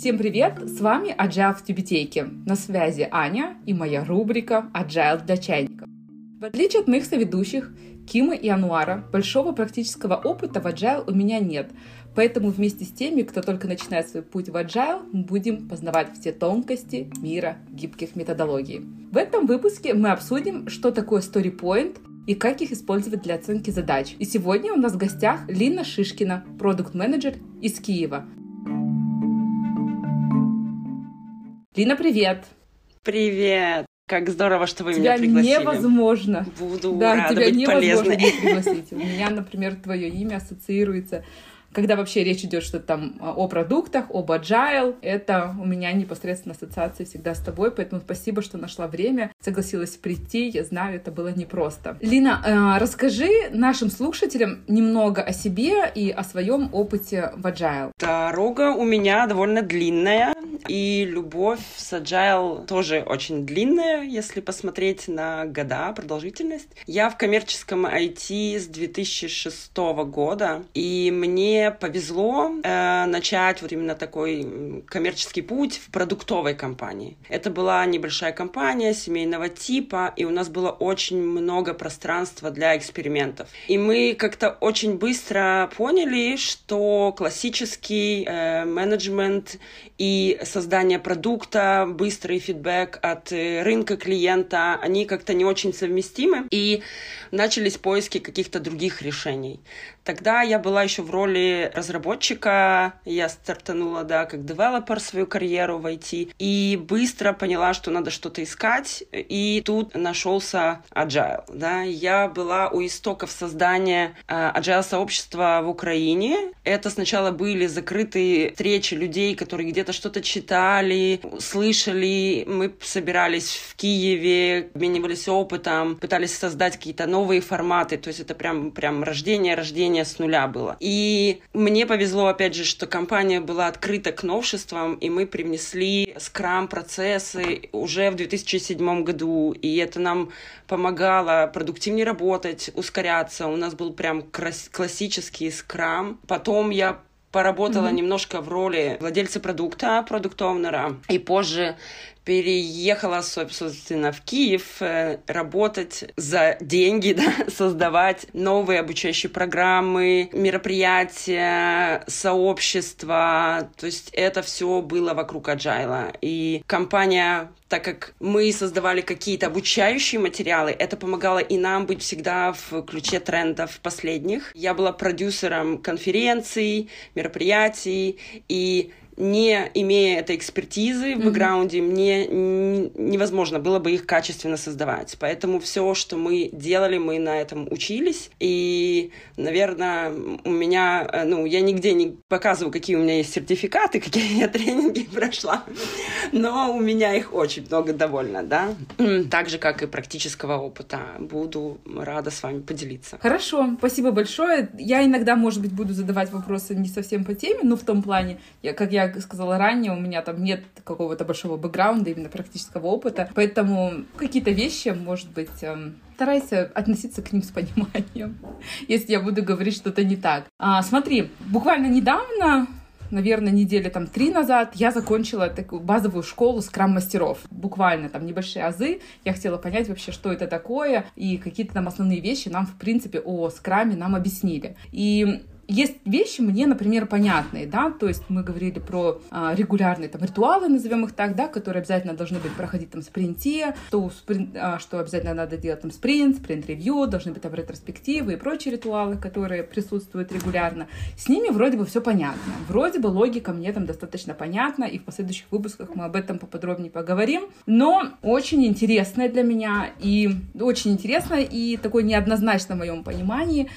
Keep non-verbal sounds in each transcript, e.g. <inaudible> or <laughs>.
Всем привет! С вами Agile в Тюбетейке. На связи Аня и моя рубрика Agile для чайников. В отличие от моих соведущих, Кимы и Ануара, большого практического опыта в Agile у меня нет, поэтому вместе с теми, кто только начинает свой путь в Agile, мы будем познавать все тонкости мира гибких методологий. В этом выпуске мы обсудим, что такое Story Point и как их использовать для оценки задач. И сегодня у нас в гостях Лина Шишкина, продукт-менеджер из Киева, Лина, привет! Привет! Как здорово, что вы тебя меня пригласили. невозможно. Буду да, рада тебя быть невозможно полезной. пригласить. У меня, например, твое имя ассоциируется когда вообще речь идет что-то там а, о продуктах, об agile, это у меня непосредственно ассоциации всегда с тобой, поэтому спасибо, что нашла время, согласилась прийти, я знаю, это было непросто. Лина, э, расскажи нашим слушателям немного о себе и о своем опыте в agile. Дорога у меня довольно длинная, и любовь с agile тоже очень длинная, если посмотреть на года, продолжительность. Я в коммерческом IT с 2006 года, и мне повезло э, начать вот именно такой коммерческий путь в продуктовой компании. Это была небольшая компания семейного типа, и у нас было очень много пространства для экспериментов. И мы как-то очень быстро поняли, что классический э, менеджмент и создание продукта, быстрый фидбэк от э, рынка клиента, они как-то не очень совместимы, и начались поиски каких-то других решений. Тогда я была еще в роли разработчика, я стартанула, да, как девелопер свою карьеру в IT, и быстро поняла, что надо что-то искать, и тут нашелся Agile, да. Я была у истоков создания uh, Agile-сообщества в Украине. Это сначала были закрытые встречи людей, которые где-то что-то читали, слышали. Мы собирались в Киеве, обменивались опытом, пытались создать какие-то новые форматы, то есть это прям, прям рождение, рождение с нуля было. И мне повезло, опять же, что компания была открыта к новшествам, и мы привнесли скрам-процессы уже в 2007 году, и это нам помогало продуктивнее работать, ускоряться. У нас был прям классический скрам. Потом я поработала mm-hmm. немножко в роли владельца продукта, продукт-оунера, и позже переехала, собственно, в Киев э, работать за деньги, <laughs> да, создавать новые обучающие программы, мероприятия, сообщества. То есть это все было вокруг Agile. И компания так как мы создавали какие-то обучающие материалы, это помогало и нам быть всегда в ключе трендов последних. Я была продюсером конференций, мероприятий, и не имея этой экспертизы в бэкграунде, mm-hmm. мне невозможно было бы их качественно создавать. Поэтому все, что мы делали, мы на этом учились. И, наверное, у меня, э, ну, я нигде не показываю, какие у меня есть сертификаты, какие <laughs> я тренинги прошла, но у меня их очень много довольно, да. <clears throat> Так же, как и практического опыта. Буду рада с вами поделиться. Хорошо, спасибо большое. Я иногда, может быть, буду задавать вопросы не совсем по теме, но в том плане, я, как я сказала ранее, у меня там нет какого-то большого бэкграунда, именно практического опыта, поэтому какие-то вещи, может быть, эм, старайся относиться к ним с пониманием, <laughs> если я буду говорить что-то не так. А, смотри, буквально недавно наверное, недели там три назад я закончила такую базовую школу скрам-мастеров. Буквально там небольшие азы. Я хотела понять вообще, что это такое, и какие-то там основные вещи нам, в принципе, о скраме нам объяснили. И есть вещи мне, например, понятные, да, то есть мы говорили про а, регулярные там ритуалы, назовем их так, да, которые обязательно должны быть проходить там спринте, что, спринт, а, что обязательно надо делать там спринт, спринт-ревью, должны быть там ретроспективы и прочие ритуалы, которые присутствуют регулярно. С ними вроде бы все понятно. Вроде бы логика мне там достаточно понятна, и в последующих выпусках мы об этом поподробнее поговорим. Но очень интересное для меня и очень интересно и такое неоднозначно в моем понимании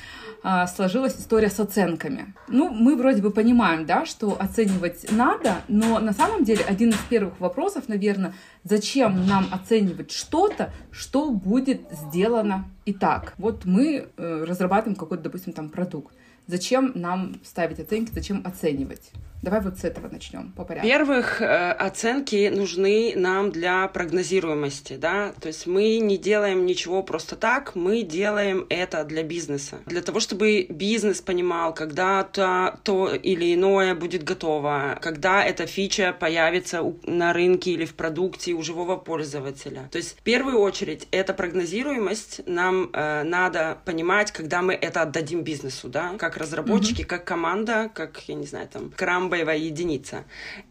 а, сложилась история с оценками. Ну, мы вроде бы понимаем, да, что оценивать надо, но на самом деле один из первых вопросов, наверное, зачем нам оценивать что-то, что будет сделано и так. Вот мы э, разрабатываем какой-то, допустим, там продукт. Зачем нам ставить оценки, зачем оценивать? Давай вот с этого начнем по порядку. Во-первых, э, оценки нужны нам для прогнозируемости, да, то есть мы не делаем ничего просто так, мы делаем это для бизнеса, для того, чтобы бизнес понимал, когда то, то или иное будет готово, когда эта фича появится на рынке или в продукте у живого пользователя. То есть в первую очередь это прогнозируемость, нам э, надо понимать, когда мы это отдадим бизнесу, да, как разработчики, mm-hmm. как команда, как, я не знаю, там, крам боевая единица.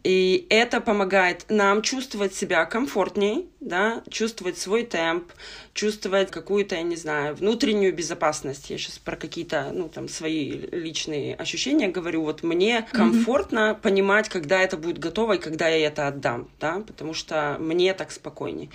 И это помогает нам чувствовать себя комфортней, да, чувствовать свой темп, чувствовать какую-то, я не знаю, внутреннюю безопасность. Я сейчас про какие-то, ну, там, свои личные ощущения говорю. Вот мне комфортно mm-hmm. понимать, когда это будет готово и когда я это отдам, да, потому что мне так спокойнее.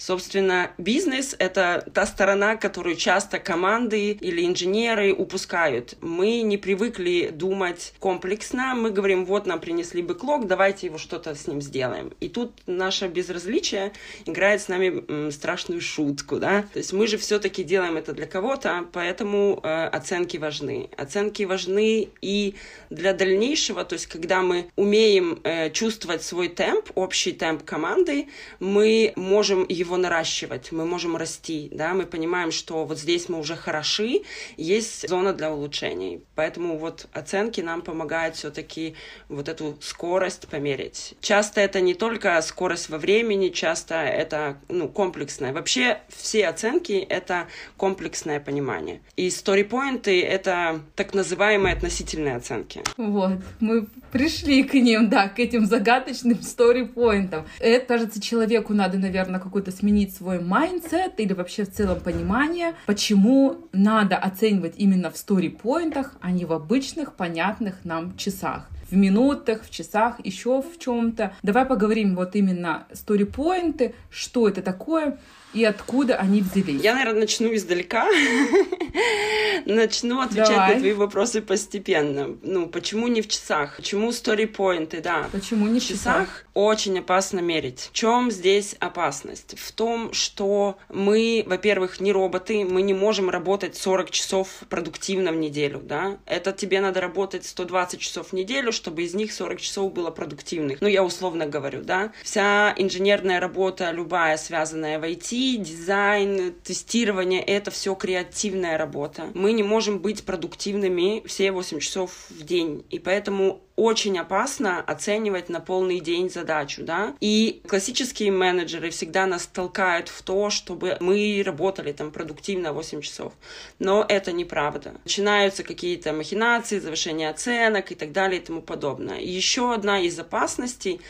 Собственно, бизнес — это та сторона, которую часто команды или инженеры упускают. Мы не привыкли думать комплексно. Мы говорим, вот нам принесли бэклог, давайте его что-то с ним сделаем. И тут наше безразличие играет с нами страшную шутку, да. То есть мы же все-таки делаем это для кого-то, поэтому э, оценки важны. Оценки важны и для дальнейшего, то есть когда мы умеем э, чувствовать свой темп, общий темп команды, мы можем его наращивать, мы можем расти, да, мы понимаем, что вот здесь мы уже хороши, есть зона для улучшений. Поэтому вот оценки нам помогают все-таки вот эту скорость померить. Часто это не только скорость во времени, часто это ну, комплексное. Вообще все оценки — это комплексное понимание. И сторипоинты — это так называемые относительные оценки. Вот, мы пришли к ним, да, к этим загадочным story points-ам. Это, кажется, человеку надо, наверное, какой-то сменить свой mindset или вообще в целом понимание, почему надо оценивать именно в story points-ах, а не в обычных, понятных нам часах в минутах, в часах, еще в чем-то. Давай поговорим вот именно story points, что это такое, и откуда они взялись? Я, наверное, начну издалека. <laughs> начну отвечать Давай. на твои вопросы постепенно. Ну, почему не в часах? Почему сторипоинты, да. Почему не в часах? часах? Очень опасно мерить. В чем здесь опасность? В том, что мы, во-первых, не роботы, мы не можем работать 40 часов продуктивно в неделю, да. Это тебе надо работать 120 часов в неделю, чтобы из них 40 часов было продуктивных. Ну, я условно говорю, да. Вся инженерная работа, любая, связанная в IT, дизайн, тестирование — это все креативная работа. Мы не можем быть продуктивными все 8 часов в день. И поэтому очень опасно оценивать на полный день задачу, да. И классические менеджеры всегда нас толкают в то, чтобы мы работали там продуктивно 8 часов. Но это неправда. Начинаются какие-то махинации, завышение оценок и так далее и тому подобное. Еще одна из опасностей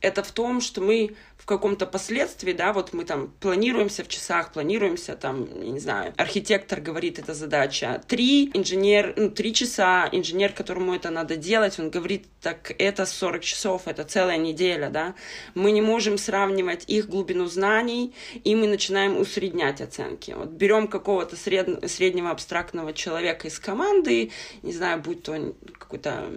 это в том, что мы в каком-то последствии, да, вот мы там планируемся в часах, планируемся там, я не знаю, архитектор говорит, это задача три, инженер, ну, три часа, инженер, которому это надо делать, он говорит, так это 40 часов, это целая неделя, да, мы не можем сравнивать их глубину знаний, и мы начинаем усреднять оценки. Вот берем какого-то сред... среднего абстрактного человека из команды, не знаю, будь то какой-то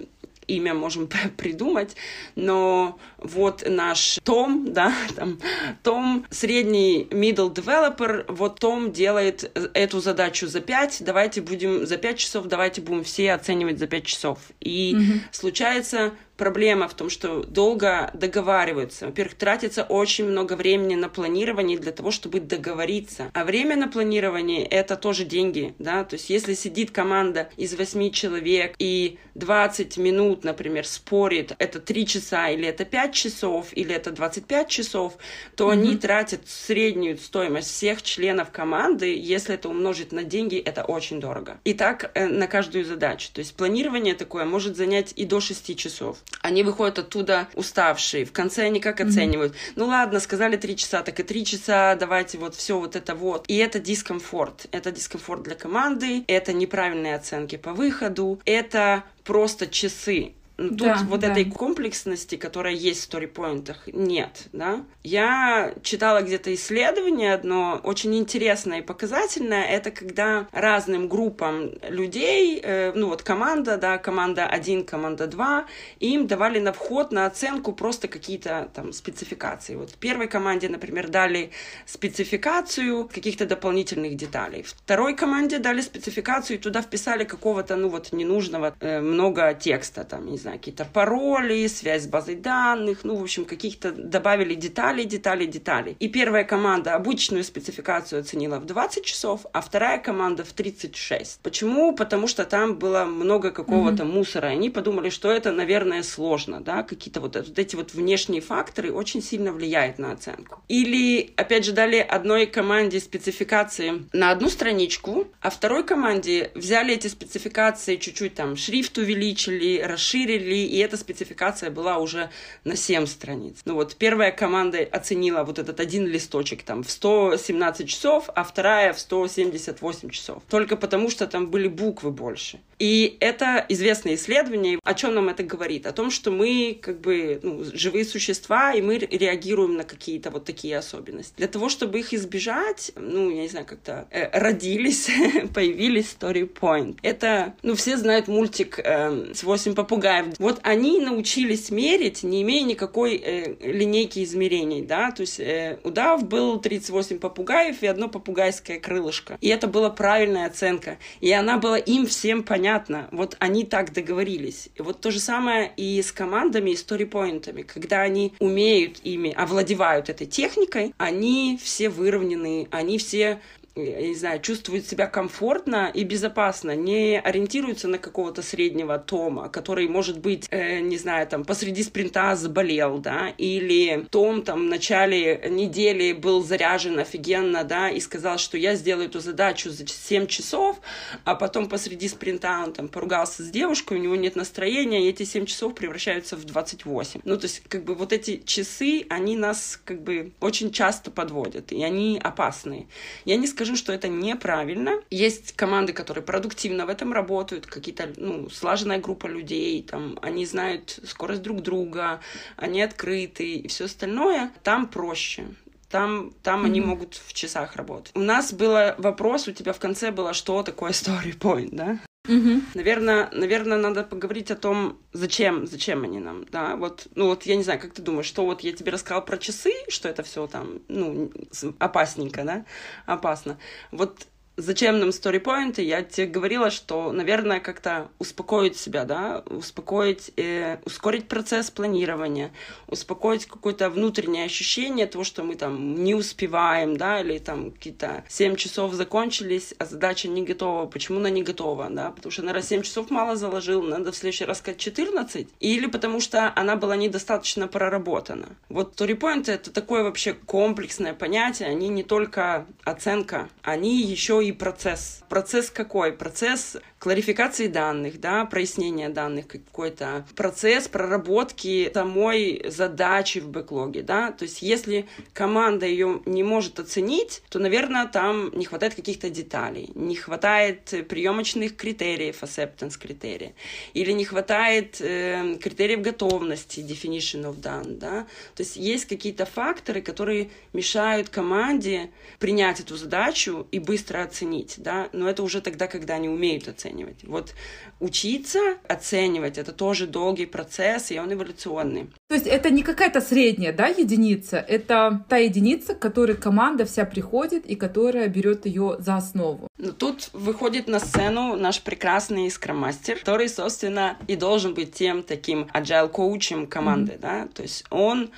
имя можем <laughs> придумать, но вот наш Том, да, <laughs> там, Том, средний middle developer, вот Том делает эту задачу за 5, давайте будем за 5 часов, давайте будем все оценивать за 5 часов. И mm-hmm. случается проблема в том, что долго договариваются. Во-первых, тратится очень много времени на планирование для того, чтобы договориться. А время на планирование — это тоже деньги, да, то есть если сидит команда из 8 человек и 20 минут, например, спорит, это 3 часа или это 5 часов, или это 25 часов, то mm-hmm. они тратят среднюю стоимость всех членов команды, если это умножить на деньги, это очень дорого. И так э, на каждую задачу. То есть планирование такое может занять и до 6 часов. Они выходят оттуда уставшие. В конце они как оценивают? Mm-hmm. Ну ладно, сказали три часа, так и три часа, давайте вот все вот это вот. И это дискомфорт. Это дискомфорт для команды, это неправильные оценки по выходу, это просто часы. Тут да, вот да. этой комплексности, которая есть в сторипоинтах, нет, да. Я читала где-то исследование одно, очень интересное и показательное, это когда разным группам людей, э, ну вот команда, да, команда 1, команда 2, им давали на вход, на оценку просто какие-то там спецификации. Вот первой команде, например, дали спецификацию каких-то дополнительных деталей. Второй команде дали спецификацию и туда вписали какого-то, ну вот, ненужного э, много текста, там, не знаю, знаю, какие-то пароли, связь с базой данных, ну, в общем, каких-то добавили детали, детали, детали. И первая команда обычную спецификацию оценила в 20 часов, а вторая команда в 36. Почему? Потому что там было много какого-то mm-hmm. мусора. Они подумали, что это, наверное, сложно, да, какие-то вот, вот эти вот внешние факторы очень сильно влияют на оценку. Или, опять же, дали одной команде спецификации на одну страничку, а второй команде взяли эти спецификации, чуть-чуть там шрифт увеличили, расширили, и эта спецификация была уже на 7 страниц. Ну вот, первая команда оценила вот этот один листочек там в 117 часов, а вторая в 178 часов. Только потому, что там были буквы больше. И это известное исследование. О чем нам это говорит? О том, что мы как бы ну, живые существа, и мы реагируем на какие-то вот такие особенности. Для того, чтобы их избежать, ну, я не знаю, как-то э, родились, <laughs> появились Story Point. Это, ну, все знают мультик э, с 8 попугаев. Вот они научились мерить, не имея никакой э, линейки измерений, да, то есть э, удав был 38 попугаев и одно попугайское крылышко. И это была правильная оценка. И она была им всем понятна. Вот они так договорились. И вот то же самое и с командами, и сторипоинтами. Когда они умеют ими, овладевают этой техникой, они все выровнены, они все я не знаю, чувствуют себя комфортно и безопасно, не ориентируются на какого-то среднего Тома, который, может быть, э, не знаю, там, посреди спринта заболел, да, или Том там в начале недели был заряжен офигенно, да, и сказал, что я сделаю эту задачу за 7 часов, а потом посреди спринта он там поругался с девушкой, у него нет настроения, и эти 7 часов превращаются в 28. Ну, то есть, как бы вот эти часы, они нас, как бы, очень часто подводят, и они опасные. Я не скажу, что это неправильно. Есть команды, которые продуктивно в этом работают, какие-то, ну, слаженная группа людей, там, они знают скорость друг друга, они открыты и все остальное. Там проще. Там, там mm-hmm. они могут в часах работать. У нас был вопрос, у тебя в конце было, что такое story point, да? Угу. Наверное, наверное, надо поговорить о том, зачем, зачем они нам, да, вот, ну вот я не знаю, как ты думаешь, что вот я тебе рассказала про часы, что это все там, ну, опасненько, да, опасно. Вот зачем нам сторипоинты, я тебе говорила, что, наверное, как-то успокоить себя, да, успокоить, э, ускорить процесс планирования, успокоить какое-то внутреннее ощущение того, что мы там не успеваем, да, или там какие-то 7 часов закончились, а задача не готова. Почему она не готова, да? Потому что, наверное, 7 часов мало заложил, надо в следующий раз сказать 14, или потому что она была недостаточно проработана. Вот сторипоинты — это такое вообще комплексное понятие, они не только оценка, они еще и и процесс. Процесс какой? Процесс кларификации данных, да, прояснения данных какой-то, процесс проработки самой задачи в бэклоге, да, то есть если команда ее не может оценить, то, наверное, там не хватает каких-то деталей, не хватает приемочных критериев, acceptance критерия, или не хватает э, критериев готовности, definition of done, да, то есть есть какие-то факторы, которые мешают команде принять эту задачу и быстро оценить, да, но это уже тогда, когда они умеют оценивать. Вот учиться оценивать — это тоже долгий процесс, и он эволюционный. То есть это не какая-то средняя, да, единица, это та единица, к которой команда вся приходит и которая берет ее за основу. Ну, тут выходит на сцену наш прекрасный скроммастер, который, собственно, и должен быть тем таким agile коучем команды, mm-hmm. да, то есть он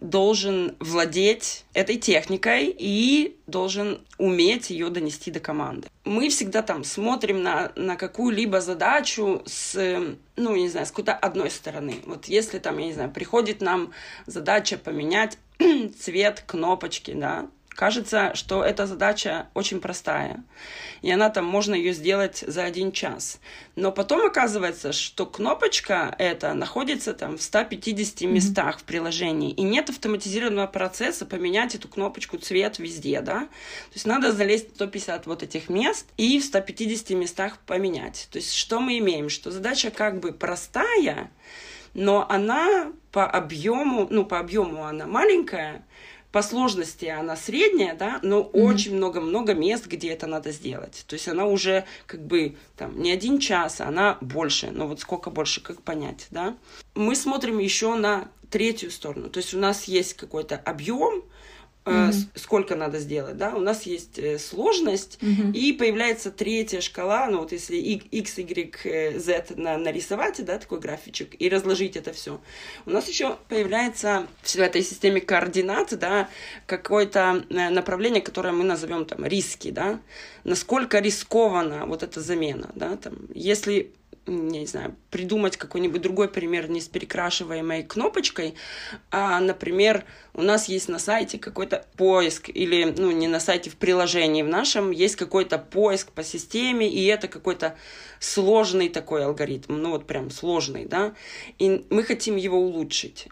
должен владеть этой техникой и должен уметь ее донести до команды. Мы всегда там смотрим на, на какую-либо задачу с, ну, не знаю, с какой-то одной стороны. Вот если там, я не знаю, приходит нам задача поменять <clears throat> цвет кнопочки, да, Кажется, что эта задача очень простая, и она там, можно ее сделать за один час. Но потом оказывается, что кнопочка эта находится там в 150 местах mm-hmm. в приложении, и нет автоматизированного процесса поменять эту кнопочку цвет везде, да. То есть надо залезть в 150 вот этих мест и в 150 местах поменять. То есть что мы имеем? Что задача как бы простая, но она по объему, ну, по объему она маленькая, по сложности она средняя, да, но mm-hmm. очень много-много мест, где это надо сделать. То есть она уже как бы там не один час, а она больше. Но вот сколько больше, как понять, да? Мы смотрим еще на третью сторону. То есть у нас есть какой-то объем, угу. сколько надо сделать, да, у нас есть э, сложность, угу. и появляется третья шкала, ну вот если x, y, z нарисовать, да, такой графичек, и разложить это все, у нас еще появляется в этой системе координат, да, какое-то направление, которое мы назовем там риски, да, насколько рискована вот эта замена, да, там, если не знаю, придумать какой-нибудь другой пример не с перекрашиваемой кнопочкой, а, например, у нас есть на сайте какой-то поиск, или, ну, не на сайте, в приложении в нашем есть какой-то поиск по системе, и это какой-то сложный такой алгоритм, ну, вот прям сложный, да, и мы хотим его улучшить.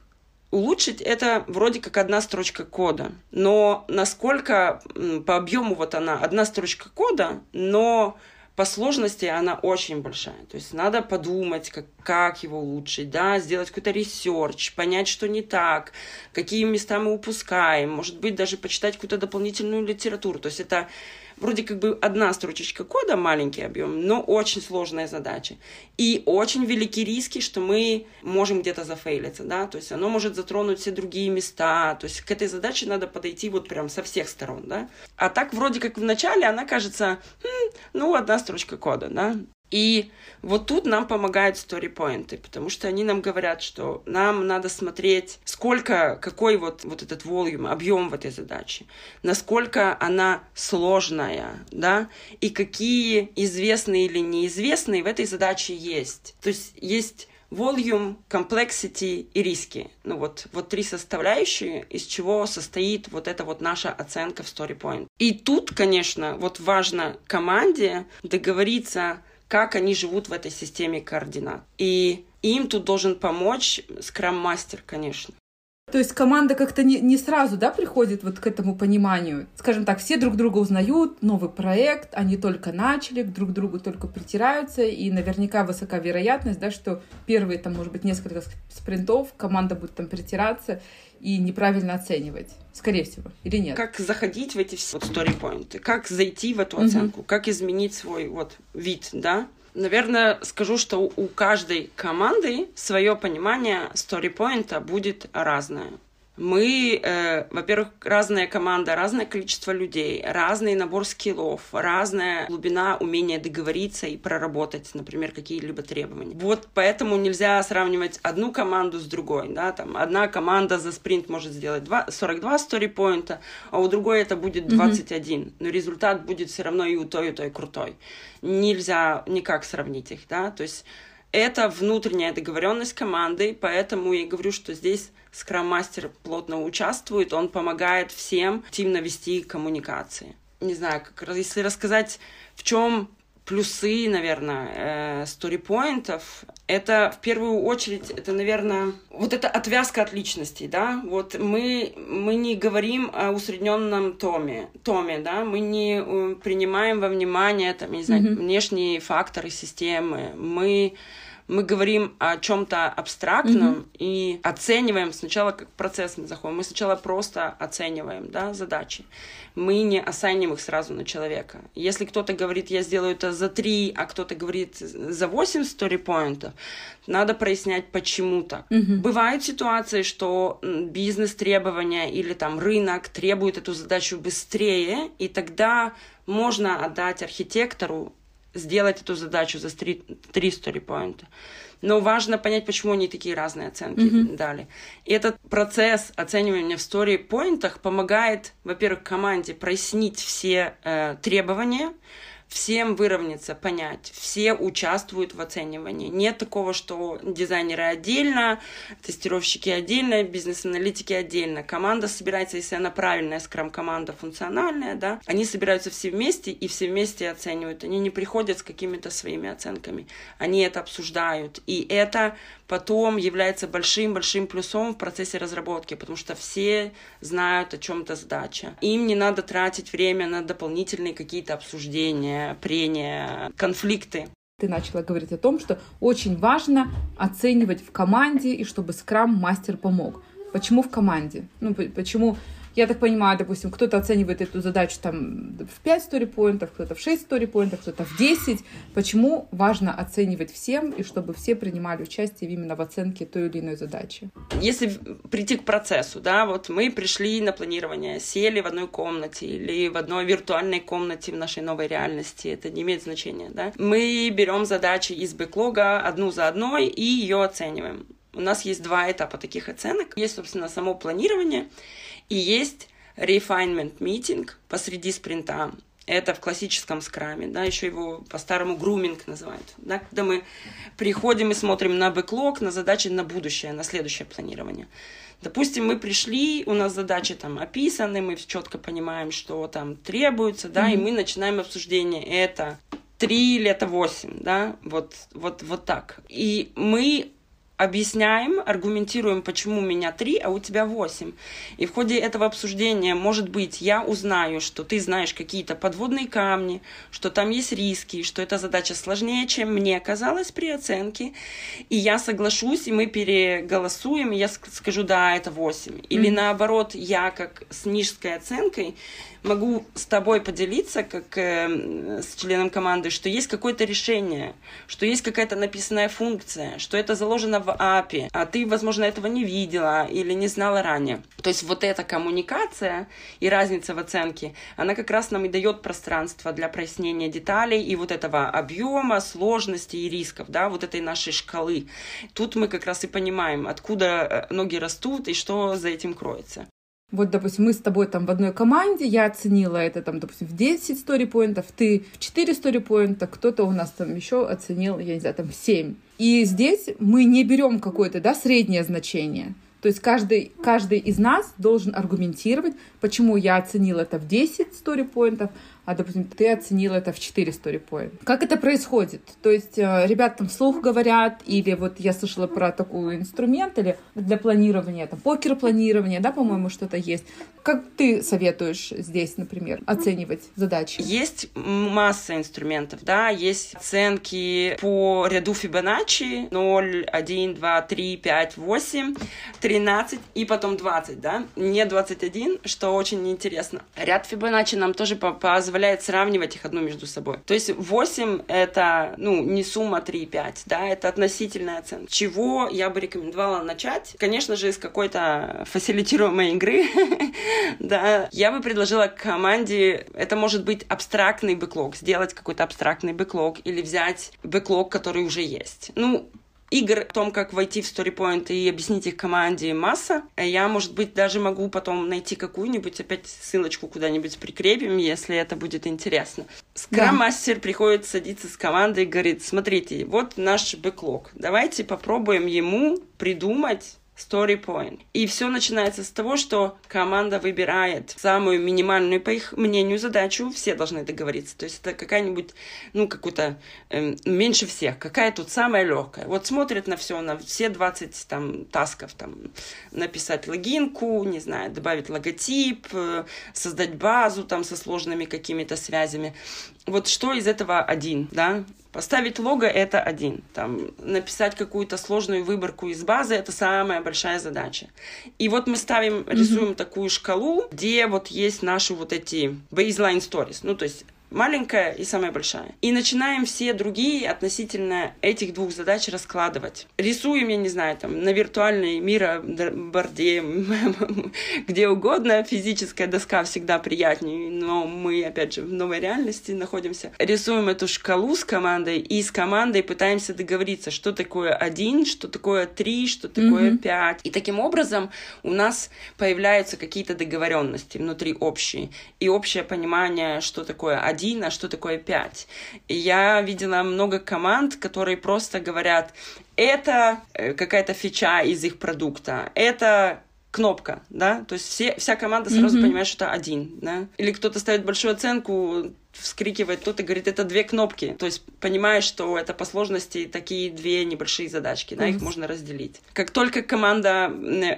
Улучшить это вроде как одна строчка кода, но насколько по объему вот она одна строчка кода, но по сложности она очень большая. То есть надо подумать, как, как его улучшить, да, сделать какой-то research, понять, что не так, какие места мы упускаем, может быть, даже почитать какую-то дополнительную литературу. То есть это вроде как бы одна строчечка кода, маленький объем, но очень сложная задача. И очень велики риски, что мы можем где-то зафейлиться, да, то есть оно может затронуть все другие места, то есть к этой задаче надо подойти вот прям со всех сторон, да. А так вроде как в начале она кажется, хм, ну, одна строчка кода, да, и вот тут нам помогают сторипоинты, потому что они нам говорят, что нам надо смотреть, сколько, какой вот, вот этот волюм, объем в этой задаче, насколько она сложная, да, и какие известные или неизвестные в этой задаче есть. То есть есть volume, complexity и риски. Ну вот, вот три составляющие, из чего состоит вот эта вот наша оценка в StoryPoint. И тут, конечно, вот важно команде договориться как они живут в этой системе координат. И им тут должен помочь скрам-мастер, конечно. То есть команда как-то не, не сразу, да, приходит вот к этому пониманию. Скажем так, все друг друга узнают, новый проект, они только начали, друг к другу только притираются, и наверняка высока вероятность, да, что первые, там, может быть, несколько спринтов команда будет там притираться и неправильно оценивать. Скорее всего, или нет? Как заходить в эти вот story как зайти в эту оценку, угу. как изменить свой вот вид, да? Наверное, скажу, что у каждой команды свое понимание story будет разное. Мы, э, во-первых, разная команда, разное количество людей, разный набор скиллов, разная глубина умения договориться и проработать, например, какие-либо требования. Вот поэтому нельзя сравнивать одну команду с другой. Да? Там одна команда за спринт может сделать 2, 42 сторипоинта, а у другой это будет 21. Mm-hmm. Но результат будет все равно и у той, и у той крутой. Нельзя никак сравнить их. Да? То есть это внутренняя договоренность команды, поэтому я говорю, что здесь скрам-мастер плотно участвует, он помогает всем активно вести коммуникации. Не знаю, как, если рассказать, в чем плюсы, наверное, э, сторипоинтов, это в первую очередь, это, наверное, вот эта отвязка от личностей, да, вот мы, мы не говорим о усредненном томе, томе, да, мы не э, принимаем во внимание, там, не знаю, mm-hmm. внешние факторы системы, мы мы говорим о чем-то абстрактном mm-hmm. и оцениваем сначала как процесс мы заходим. Мы сначала просто оцениваем да, задачи. Мы не осаним их сразу на человека. Если кто-то говорит, я сделаю это за три, а кто-то говорит за восемь сторипоинтов, надо прояснять, почему так. Mm-hmm. Бывают ситуации, что бизнес-требования или там рынок требует эту задачу быстрее, и тогда можно отдать архитектору сделать эту задачу за три, три story Но важно понять, почему они такие разные оценки mm-hmm. дали. И этот процесс оценивания в story помогает, во-первых, команде прояснить все э, требования, всем выровняться, понять, все участвуют в оценивании. Нет такого, что дизайнеры отдельно, тестировщики отдельно, бизнес-аналитики отдельно. Команда собирается, если она правильная, скрам-команда функциональная, да, они собираются все вместе и все вместе оценивают. Они не приходят с какими-то своими оценками. Они это обсуждают. И это потом является большим-большим плюсом в процессе разработки, потому что все знают, о чем то задача. Им не надо тратить время на дополнительные какие-то обсуждения, прения, конфликты. Ты начала говорить о том, что очень важно оценивать в команде и чтобы скрам мастер помог. Почему в команде? Ну, почему я так понимаю, допустим, кто-то оценивает эту задачу там в 5 сторипоинтов, кто-то в 6 сторипоинтов, кто-то в 10. Почему важно оценивать всем и чтобы все принимали участие именно в оценке той или иной задачи? Если прийти к процессу, да, вот мы пришли на планирование, сели в одной комнате или в одной виртуальной комнате в нашей новой реальности, это не имеет значения, да. Мы берем задачи из бэклога одну за одной и ее оцениваем. У нас есть два этапа таких оценок. Есть, собственно, само планирование, и есть refinement meeting посреди спринта. Это в классическом скраме, да, еще его по-старому груминг называют, да, когда мы приходим и смотрим на бэклог, на задачи на будущее, на следующее планирование. Допустим, мы пришли, у нас задачи там описаны, мы четко понимаем, что там требуется, да, mm-hmm. и мы начинаем обсуждение. Это три или это восемь, да, вот, вот, вот так. И мы объясняем, аргументируем, почему у меня три, а у тебя восемь. И в ходе этого обсуждения, может быть, я узнаю, что ты знаешь какие-то подводные камни, что там есть риски, что эта задача сложнее, чем мне казалось при оценке. И я соглашусь, и мы переголосуем, и я скажу, да, это восемь. Или mm-hmm. наоборот, я как с низкой оценкой могу с тобой поделиться, как э, с членом команды, что есть какое-то решение, что есть какая-то написанная функция, что это заложено в API, а ты, возможно, этого не видела или не знала ранее. То есть вот эта коммуникация и разница в оценке, она как раз нам и дает пространство для прояснения деталей и вот этого объема, сложности и рисков, да, вот этой нашей шкалы. Тут мы как раз и понимаем, откуда э, ноги растут и что за этим кроется. Вот, допустим, мы с тобой там в одной команде, я оценила это там, допустим, в 10 сторипоинтов, ты в 4 сторипоинта, кто-то у нас там еще оценил, я не знаю, там в 7. И здесь мы не берем какое-то, да, среднее значение. То есть каждый, каждый из нас должен аргументировать, почему я оценил это в 10 сторипоинтов, а, допустим, ты оценил это в 4 story. Как это происходит? То есть э, ребята там вслух говорят, или вот я слышала про такой инструмент, или для планирования, там, покер-планирования, да, по-моему, что-то есть. Как ты советуешь здесь, например, оценивать задачи? Есть масса инструментов, да, есть оценки по ряду Фибоначчи 0, 1, 2, 3, 5, 8, 13 и потом 20, да, не 21, что очень интересно. Ряд Фибоначчи нам тоже позволяет позволяет сравнивать их одну между собой. То есть 8 — это, ну, не сумма 3 и 5, да, это относительная оценка. Чего я бы рекомендовала начать? Конечно же, из какой-то фасилитируемой игры, <laughs> да. Я бы предложила команде, это может быть абстрактный бэклог, сделать какой-то абстрактный бэклог или взять бэклог, который уже есть. Ну, игр о том, как войти в StoryPoint и объяснить их команде масса. Я, может быть, даже могу потом найти какую-нибудь, опять ссылочку куда-нибудь прикрепим, если это будет интересно. Скрам-мастер да. приходит садиться с командой и говорит, смотрите, вот наш бэклог, давайте попробуем ему придумать story point. И все начинается с того, что команда выбирает самую минимальную, по их мнению, задачу. Все должны договориться. То есть это какая-нибудь, ну, какую-то э, меньше всех. Какая тут самая легкая. Вот смотрят на все, на все 20 там тасков. Там, написать логинку, не знаю, добавить логотип, э, создать базу там со сложными какими-то связями. Вот что из этого один, да? Поставить лого — это один. Там, написать какую-то сложную выборку из базы — это самая большая задача. И вот мы ставим, рисуем mm-hmm. такую шкалу, где вот есть наши вот эти baseline stories. Ну, то есть маленькая и самая большая. И начинаем все другие относительно этих двух задач раскладывать. Рисуем, я не знаю, там, на виртуальной мироборде, <laughs> где угодно. Физическая доска всегда приятнее, но мы, опять же, в новой реальности находимся. Рисуем эту шкалу с командой, и с командой пытаемся договориться, что такое один, что такое три, что такое mm-hmm. пять. И таким образом у нас появляются какие-то договоренности внутри общие, и общее понимание, что такое один один, а что такое пять. И я видела много команд, которые просто говорят, это э, какая-то фича из их продукта, это кнопка, да, то есть все, вся команда сразу mm-hmm. понимает, что это один, да, или кто-то ставит большую оценку, вскрикивает тут и говорит, это две кнопки. То есть понимаешь, что это по сложности такие две небольшие задачки, да, их можно разделить. Как только команда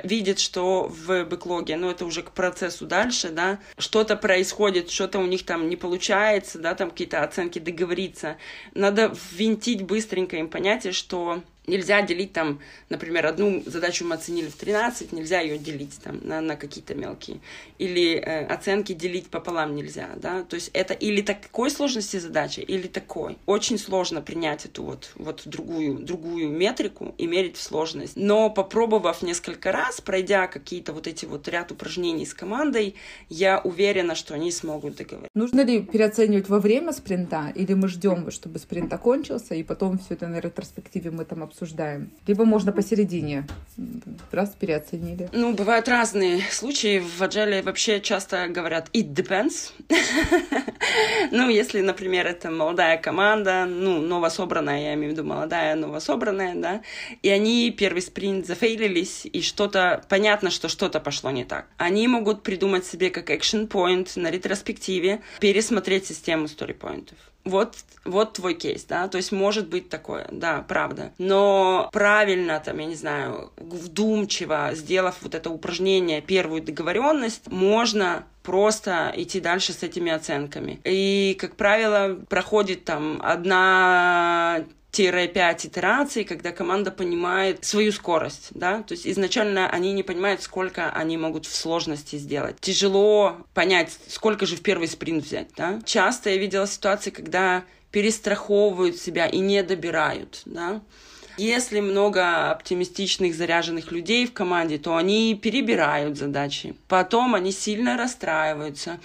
видит, что в бэклоге, ну это уже к процессу дальше, да, что-то происходит, что-то у них там не получается, да, там какие-то оценки договориться, надо ввинтить быстренько им понятие, что Нельзя делить там, например, одну задачу мы оценили в 13, нельзя ее делить там на, на какие-то мелкие. Или э, оценки делить пополам нельзя, да. То есть это или такой сложности задачи, или такой. Очень сложно принять эту вот, вот другую, другую метрику и мерить в сложность. Но попробовав несколько раз, пройдя какие-то вот эти вот ряд упражнений с командой, я уверена, что они смогут договориться. Нужно ли переоценивать во время спринта, или мы ждем, чтобы спринт окончился, и потом все это на ретроспективе мы там обсуждаем? Либо можно посередине. Раз переоценили. Ну, бывают разные случаи. В Agile вообще часто говорят «it depends». <laughs> Ну, если, например, это молодая команда, ну, новособранная, я имею в виду молодая, новособранная, да, и они первый спринт зафейлились, и что-то, понятно, что что-то пошло не так. Они могут придумать себе как action point на ретроспективе, пересмотреть систему story-поинтов вот, вот твой кейс, да, то есть может быть такое, да, правда. Но правильно, там, я не знаю, вдумчиво, сделав вот это упражнение, первую договоренность, можно просто идти дальше с этими оценками. И, как правило, проходит там одна 5 итераций, когда команда понимает свою скорость, да, то есть изначально они не понимают, сколько они могут в сложности сделать. Тяжело понять, сколько же в первый спринт взять, да. Часто я видела ситуации, когда перестраховывают себя и не добирают, да. Если много оптимистичных, заряженных людей в команде, то они перебирают задачи. Потом они сильно расстраиваются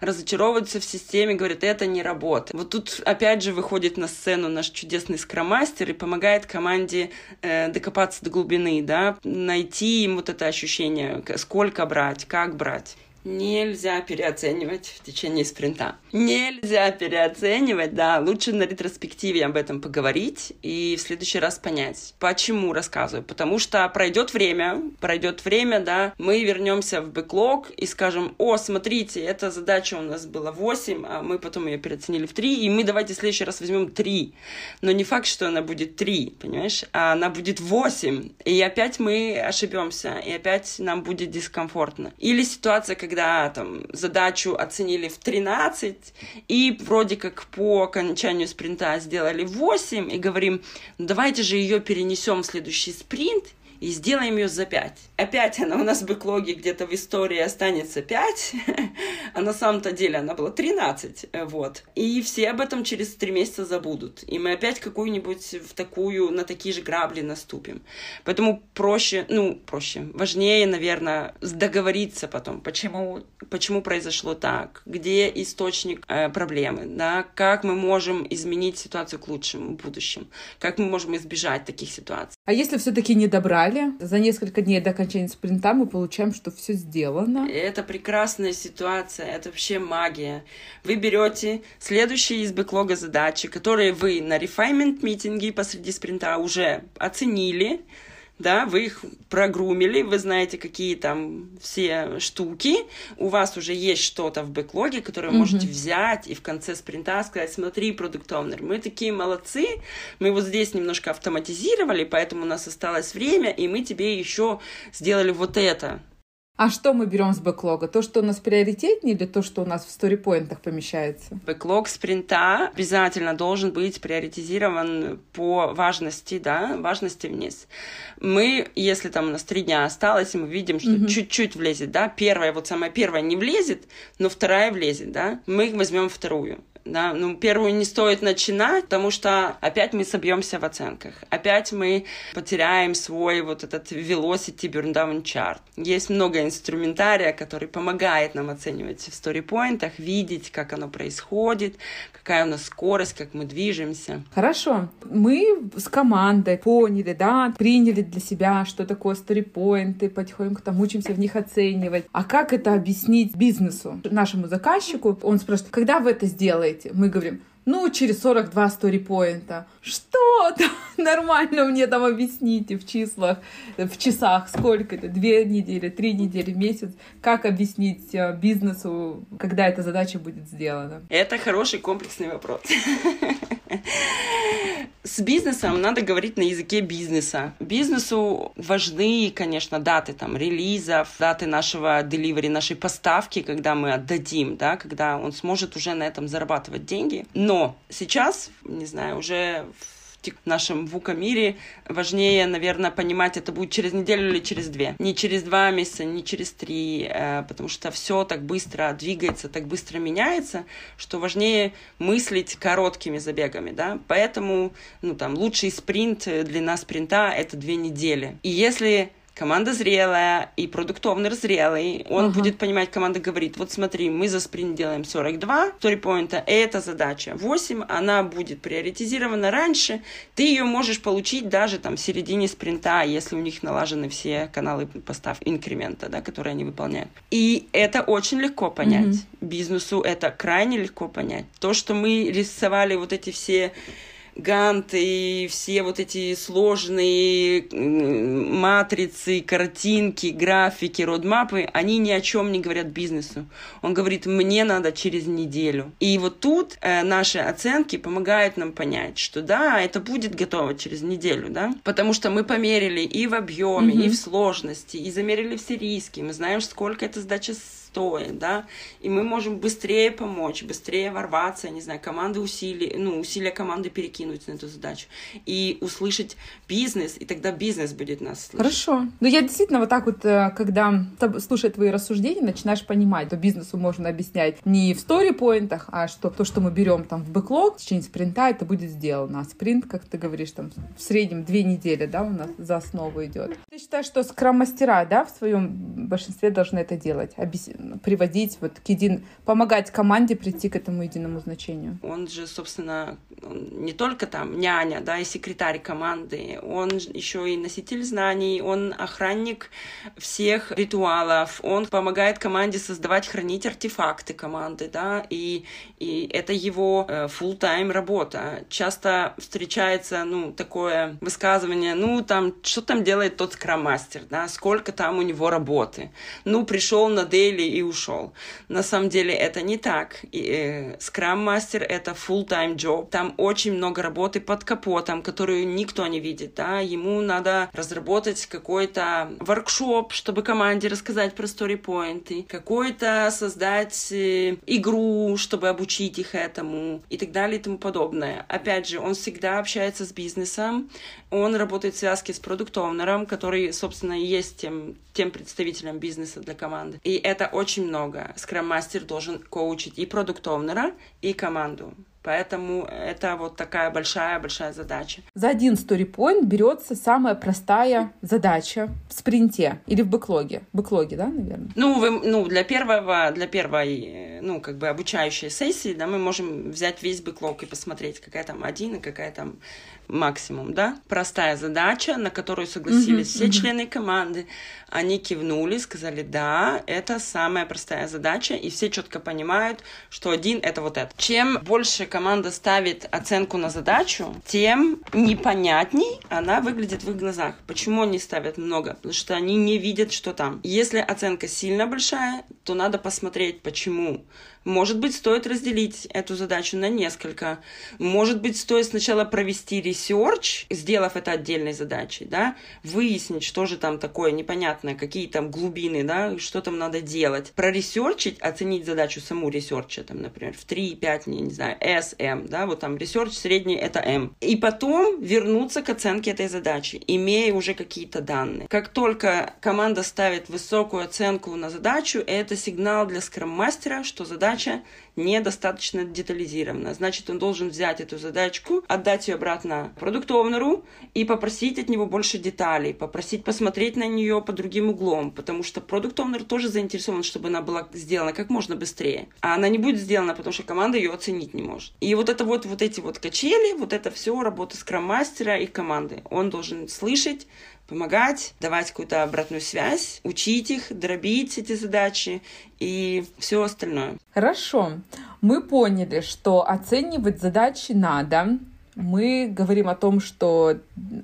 разочаровываются в системе, говорят, это не работает. Вот тут опять же выходит на сцену наш чудесный скромастер и помогает команде э, докопаться до глубины, да, найти им вот это ощущение, сколько брать, как брать. Нельзя переоценивать в течение спринта. Нельзя переоценивать, да. Лучше на ретроспективе об этом поговорить и в следующий раз понять, почему рассказываю. Потому что пройдет время, пройдет время, да, мы вернемся в бэклог и скажем, о, смотрите, эта задача у нас была 8, а мы потом ее переоценили в 3, и мы давайте в следующий раз возьмем 3. Но не факт, что она будет 3, понимаешь, а она будет 8. И опять мы ошибемся, и опять нам будет дискомфортно. Или ситуация, когда когда там задачу оценили в 13, и вроде как по окончанию спринта сделали 8, и говорим, «Ну, давайте же ее перенесем в следующий спринт, и сделаем ее за 5. Опять она у нас в бэклоге где-то в истории останется 5, <laughs> а на самом-то деле она была 13, э, вот. И все об этом через 3 месяца забудут. И мы опять какую-нибудь в такую, на такие же грабли наступим. Поэтому проще, ну, проще, важнее, наверное, договориться потом, почему, почему произошло так, где источник э, проблемы, да, как мы можем изменить ситуацию к лучшему в будущем, как мы можем избежать таких ситуаций. А если все-таки не добрать собрали. За несколько дней до окончания спринта мы получаем, что все сделано. Это прекрасная ситуация, это вообще магия. Вы берете следующие из бэклога задачи, которые вы на refinement митинге посреди спринта уже оценили, да, вы их прогрумили, вы знаете, какие там все штуки, у вас уже есть что-то в бэклоге, которое mm-hmm. можете взять и в конце спринта сказать, смотри, продукт оунер мы такие молодцы, мы вот здесь немножко автоматизировали, поэтому у нас осталось время, и мы тебе еще сделали вот это. А что мы берем с бэклога? То, что у нас приоритетнее или то, что у нас в сторипоинтах помещается? Бэклог спринта обязательно должен быть приоритизирован по важности, да, важности вниз. Мы, если там у нас три дня осталось, и мы видим, что mm-hmm. чуть-чуть влезет, да, первая, вот самая первая не влезет, но вторая влезет, да, мы возьмем вторую да, ну, первую не стоит начинать, потому что опять мы собьемся в оценках, опять мы потеряем свой вот этот velocity burn down chart. Есть много инструментария, который помогает нам оценивать в сторипоинтах, видеть, как оно происходит, какая у нас скорость, как мы движемся. Хорошо. Мы с командой поняли, да, приняли для себя, что такое сторипоинты, потихоньку там учимся в них оценивать. А как это объяснить бизнесу, нашему заказчику? Он спрашивает, когда вы это сделаете? делаете? Мы говорим, ну, через 42 сторипоинта. Что? <laughs> Нормально мне там объясните в числах, в часах, сколько это, две недели, три недели, месяц. Как объяснить э, бизнесу, когда эта задача будет сделана? Это хороший комплексный вопрос. <laughs> С бизнесом надо говорить на языке бизнеса. Бизнесу важны, конечно, даты там релизов, даты нашего delivery, нашей поставки, когда мы отдадим, да, когда он сможет уже на этом зарабатывать деньги. Но сейчас, не знаю, уже в нашем ВУКа-мире важнее, наверное, понимать, это будет через неделю или через две. Не через два месяца, не через три, э, потому что все так быстро двигается, так быстро меняется, что важнее мыслить короткими забегами, да. Поэтому, ну, там, лучший спринт, длина спринта — это две недели. И если команда зрелая и продуктовный зрелый, он uh-huh. будет понимать, команда говорит, вот смотри, мы за спринт делаем 42 сторипоинта, это задача 8, она будет приоритизирована раньше, ты ее можешь получить даже там в середине спринта, если у них налажены все каналы поставки инкремента, да, которые они выполняют. И это очень легко понять. Uh-huh. Бизнесу это крайне легко понять. То, что мы рисовали вот эти все Гант и все вот эти сложные матрицы, картинки, графики, родмапы, они ни о чем не говорят бизнесу. Он говорит, мне надо через неделю. И вот тут э, наши оценки помогают нам понять, что да, это будет готово через неделю, да, потому что мы померили и в объеме, mm-hmm. и в сложности, и замерили все риски, мы знаем, сколько эта задача стоит, да, и мы можем быстрее помочь, быстрее ворваться, не знаю, команды усилия, ну, усилия команды перекинуть на эту задачу, и услышать бизнес, и тогда бизнес будет нас слышать. Хорошо. Ну, я действительно вот так вот, э, когда слушаю твои рассуждения, начинаешь понимать, что бизнесу можно объяснять не в стори-поинтах, а что то, что мы берем там в бэклог, в течение спринта, это будет сделано. А спринт, как ты говоришь, там в среднем две недели, да, у нас за основу идет. Ты считаешь, что скрам-мастера, да, в своем большинстве должны это делать? Объяс приводить вот к един... помогать команде прийти к этому единому значению. Он же, собственно, не только там няня, да, и секретарь команды, он еще и носитель знаний, он охранник всех ритуалов, он помогает команде создавать, хранить артефакты команды, да, и, и это его э, full-time работа. Часто встречается, ну, такое высказывание, ну, там, что там делает тот скрам-мастер, да, сколько там у него работы. Ну, пришел на дейли и ушел. На самом деле это не так. Скрам-мастер э, это full-time job. Там очень много работы под капотом, которую никто не видит. Да? Ему надо разработать какой-то воркшоп, чтобы команде рассказать про сторипоинты, какой-то создать э, игру, чтобы обучить их этому и так далее и тому подобное. Опять же, он всегда общается с бизнесом, он работает в связке с продукт-оунером, который, собственно, и есть тем, тем представителем бизнеса для команды. И это очень много. Скрам-мастер должен коучить и продукт-оунера, и команду. Поэтому это вот такая большая-большая задача. За один story берется самая простая задача в спринте или в бэклоге. Бэклоге, да, наверное? Ну, вы, ну для первого, для первой, ну, как бы обучающей сессии, да, мы можем взять весь бэклог и посмотреть, какая там один и какая там максимум, да? Простая задача, на которую согласились mm-hmm, все mm-hmm. члены команды. Они кивнули, сказали, да, это самая простая задача, и все четко понимают, что один это вот это. Чем больше команда ставит оценку на задачу, тем непонятней она выглядит в их глазах. Почему они ставят много? Потому что они не видят, что там. Если оценка сильно большая, то надо посмотреть, почему. Может быть, стоит разделить эту задачу на несколько. Может быть, стоит сначала провести research, сделав это отдельной задачей, да, выяснить, что же там такое непонятное, какие там глубины, да, что там надо делать. Проресерчить, оценить задачу саму research-а, там, например, в 3, 5, не, не знаю, S, M, да, вот там research средний это M. И потом вернуться к оценке этой задачи, имея уже какие-то данные. Как только команда ставит высокую оценку на задачу, это сигнал для скрам-мастера, что задача задача недостаточно детализирована. Значит, он должен взять эту задачку, отдать ее обратно продукт-оунеру и попросить от него больше деталей, попросить посмотреть на нее по другим углом, потому что продукт-оунер тоже заинтересован, чтобы она была сделана как можно быстрее. А она не будет сделана, потому что команда ее оценить не может. И вот это вот, вот эти вот качели, вот это все работа скрам-мастера и команды. Он должен слышать, помогать, давать какую-то обратную связь, учить их, дробить эти задачи и все остальное. Хорошо. Мы поняли, что оценивать задачи надо, мы говорим о том, что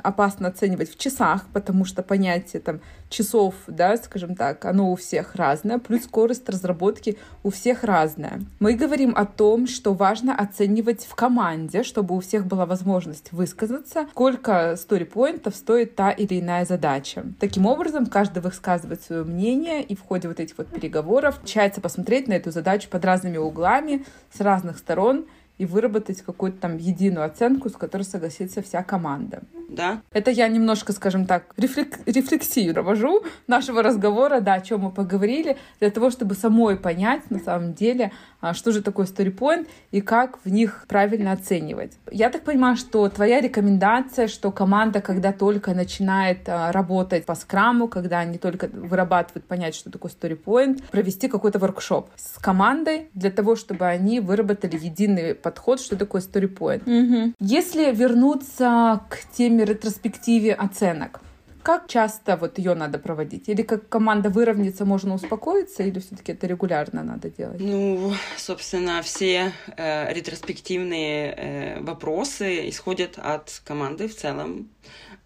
опасно оценивать в часах, потому что понятие там часов, да, скажем так, оно у всех разное, плюс скорость разработки у всех разная. Мы говорим о том, что важно оценивать в команде, чтобы у всех была возможность высказаться, сколько сторипоинтов стоит та или иная задача. Таким образом, каждый высказывает свое мнение, и в ходе вот этих вот переговоров получается посмотреть на эту задачу под разными углами, с разных сторон, и выработать какую-то там единую оценку, с которой согласится вся команда. Да. Это я немножко, скажем так, рефлек... рефлексию провожу нашего разговора, да, о чем мы поговорили, для того, чтобы самой понять, на самом деле, а, что же такое storypoint и как в них правильно оценивать. Я так понимаю, что твоя рекомендация, что команда, когда только начинает а, работать по скраму, когда они только вырабатывают понять, что такое storypoint, провести какой-то воркшоп с командой для того, чтобы они выработали единый подход, что такое storypoint. Угу. Если вернуться к теме ретроспективе оценок, как часто вот ее надо проводить? Или как команда выровняется, можно успокоиться, или все-таки это регулярно надо делать? Ну, собственно, все э, ретроспективные э, вопросы исходят от команды в целом.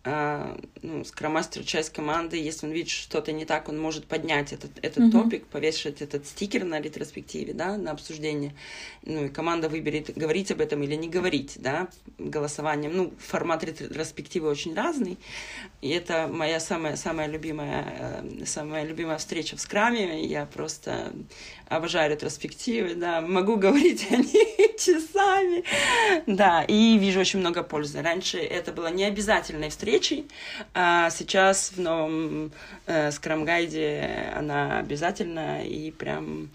А, ну, скромастер, часть команды, если он видит что-то не так, он может поднять этот, этот mm-hmm. топик, повешать этот стикер на ретроспективе, да, на обсуждение. Ну, и команда выберет, говорить об этом или не говорить, да, голосованием. Ну, формат ретроспективы очень разный, и это моя самая, самая любимая, э, самая любимая встреча в скраме. Я просто обожаю ретроспективы, да, могу говорить <laughs> о них часами, да, и вижу очень много пользы. Раньше это было не обязательной встречей, а сейчас в новом э, скрам-гайде она обязательна и прям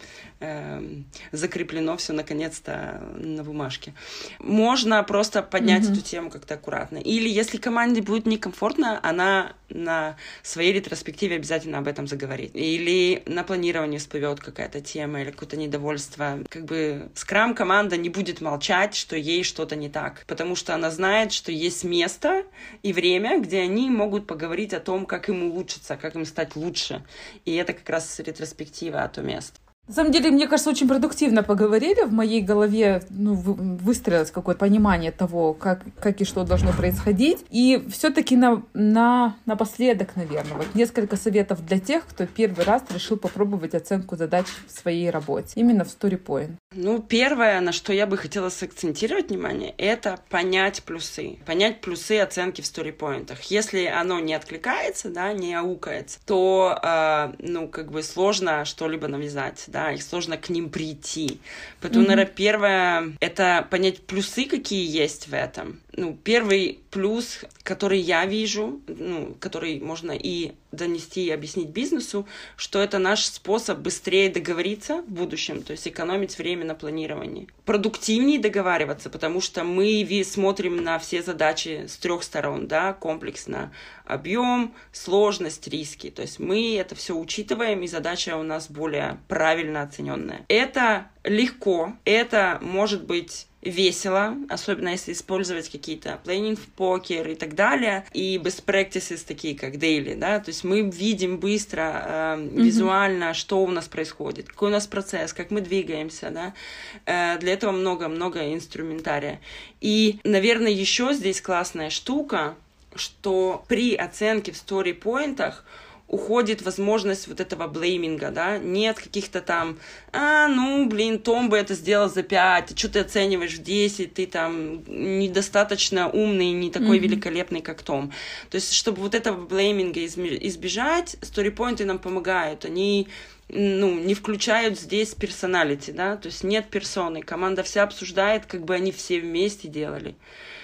закреплено все наконец-то на бумажке. Можно просто поднять mm-hmm. эту тему как-то аккуратно. Или если команде будет некомфортно, она на своей ретроспективе обязательно об этом заговорит. Или на планировании всплывет какая-то тема или какое-то недовольство. Как бы скрам-команда не будет молчать, что ей что-то не так, потому что она знает, что есть место и время, где они могут поговорить о том, как им улучшиться, как им стать лучше. И это как раз ретроспектива, а то место. На самом деле, мне кажется, очень продуктивно поговорили. В моей голове ну, выстроилось какое-то понимание того, как, как и что должно происходить. И все-таки на, на, напоследок, наверное, вот несколько советов для тех, кто первый раз решил попробовать оценку задач в своей работе, именно в StoryPoint. Ну, первое, на что я бы хотела сакцентировать внимание, это понять плюсы. Понять плюсы оценки в StoryPoint. Если оно не откликается, да, не аукается, то, э, ну, как бы сложно что-либо навязать да, и сложно к ним прийти. Поэтому, mm-hmm. наверное, первое — это понять плюсы, какие есть в этом. Ну, первый плюс, который я вижу, ну, который можно и донести и объяснить бизнесу, что это наш способ быстрее договориться в будущем, то есть экономить время на планировании. Продуктивнее договариваться, потому что мы смотрим на все задачи с трех сторон, да, комплексно. Объем, сложность, риски. То есть мы это все учитываем, и задача у нас более правильно оцененная. Это легко, это может быть весело, особенно если использовать какие-то planning в покер и так далее, и best practices такие, как daily, да, то есть мы видим быстро, э, mm-hmm. визуально, что у нас происходит, какой у нас процесс, как мы двигаемся, да, э, для этого много-много инструментария. И, наверное, еще здесь классная штука, что при оценке в story-поинтах уходит возможность вот этого блейминга, да, нет каких-то там, а, ну, блин, Том бы это сделал за 5, что ты оцениваешь в 10, ты там недостаточно умный, не такой mm-hmm. великолепный, как Том. То есть, чтобы вот этого блейминга избежать, сторипоинты нам помогают, они ну, не включают здесь персоналити, да, то есть нет персоны, команда вся обсуждает, как бы они все вместе делали.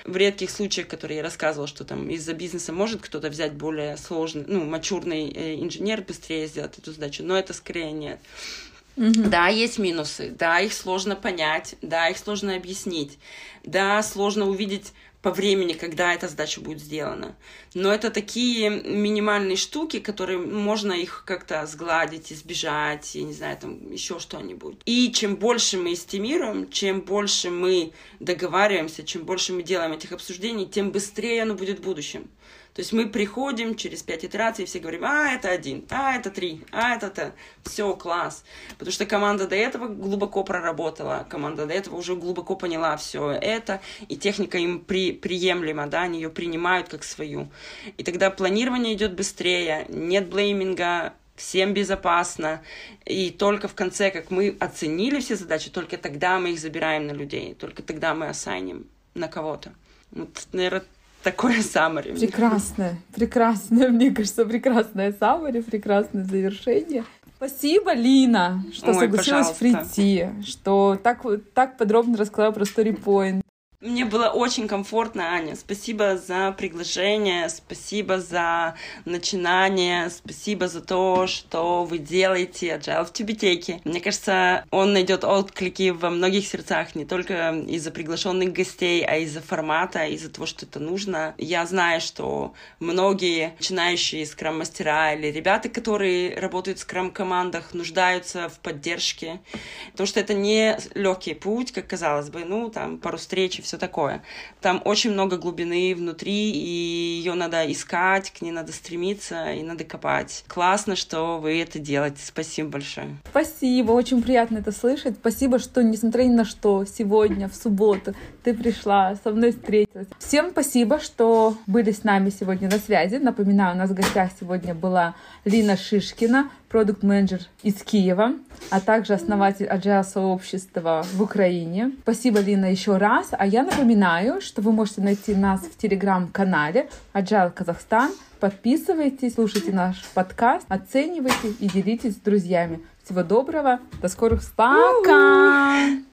В редких случаях, которые я рассказывала, что там из-за бизнеса может кто-то взять более сложный, ну, мачурный э, инженер быстрее сделать эту задачу, но это скорее нет. Угу. Да, есть минусы, да, их сложно понять, да, их сложно объяснить, да, сложно увидеть по времени, когда эта задача будет сделана. Но это такие минимальные штуки, которые можно их как-то сгладить, избежать, я не знаю, там еще что-нибудь. И чем больше мы эстимируем, чем больше мы договариваемся, чем больше мы делаем этих обсуждений, тем быстрее оно будет в будущем. То есть мы приходим через пять итераций, и все говорим, а, это один, а, это три, а, это то. Все, класс. Потому что команда до этого глубоко проработала, команда до этого уже глубоко поняла все это, и техника им при, приемлема, да, они ее принимают как свою. И тогда планирование идет быстрее, нет блейминга, всем безопасно. И только в конце, как мы оценили все задачи, только тогда мы их забираем на людей, только тогда мы ассайним на кого-то. Вот, наверное, такое summary. Прекрасное, прекрасное, мне кажется, прекрасное summary, прекрасное завершение. Спасибо, Лина, что Ой, согласилась пожалуйста. прийти, что так, так подробно рассказала про StoryPoint. Мне было очень комфортно, Аня. Спасибо за приглашение, спасибо за начинание, спасибо за то, что вы делаете Agile в Тюбетейке. Мне кажется, он найдет отклики во многих сердцах, не только из-за приглашенных гостей, а из-за формата, из-за того, что это нужно. Я знаю, что многие начинающие скрам-мастера или ребята, которые работают в скрам-командах, нуждаются в поддержке, потому что это не легкий путь, как казалось бы, ну, там, пару встреч и все такое. Там очень много глубины внутри, и ее надо искать, к ней надо стремиться и надо копать. Классно, что вы это делаете. Спасибо большое. Спасибо, очень приятно это слышать. Спасибо, что, несмотря ни на что, сегодня, в субботу, ты пришла, со мной встретилась. Всем спасибо, что были с нами сегодня на связи. Напоминаю, у нас в гостях сегодня была Лина Шишкина, продукт-менеджер из Киева, а также основатель Agile сообщества в Украине. Спасибо, Лина, еще раз. А я напоминаю, что вы можете найти нас в телеграм-канале Agile Казахстан. Подписывайтесь, слушайте наш подкаст, оценивайте и делитесь с друзьями. Всего доброго, до скорых. Пока!